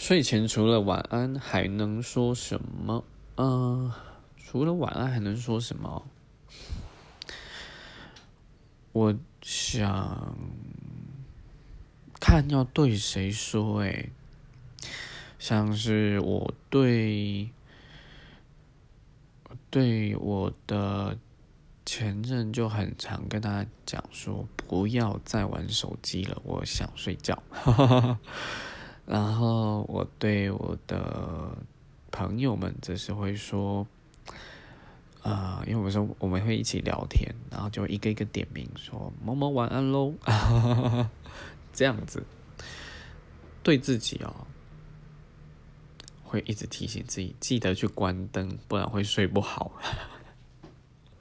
睡前除了晚安还能说什么？嗯，除了晚安还能说什么？我想看要对谁说，诶，像是我对对我的前任就很常跟他讲说，不要再玩手机了，我想睡觉。然后我对我的朋友们则是会说。啊，因为我说我们会一起聊天，然后就一个一个点名说某某晚安喽，这样子对自己哦，会一直提醒自己记得去关灯，不然会睡不好。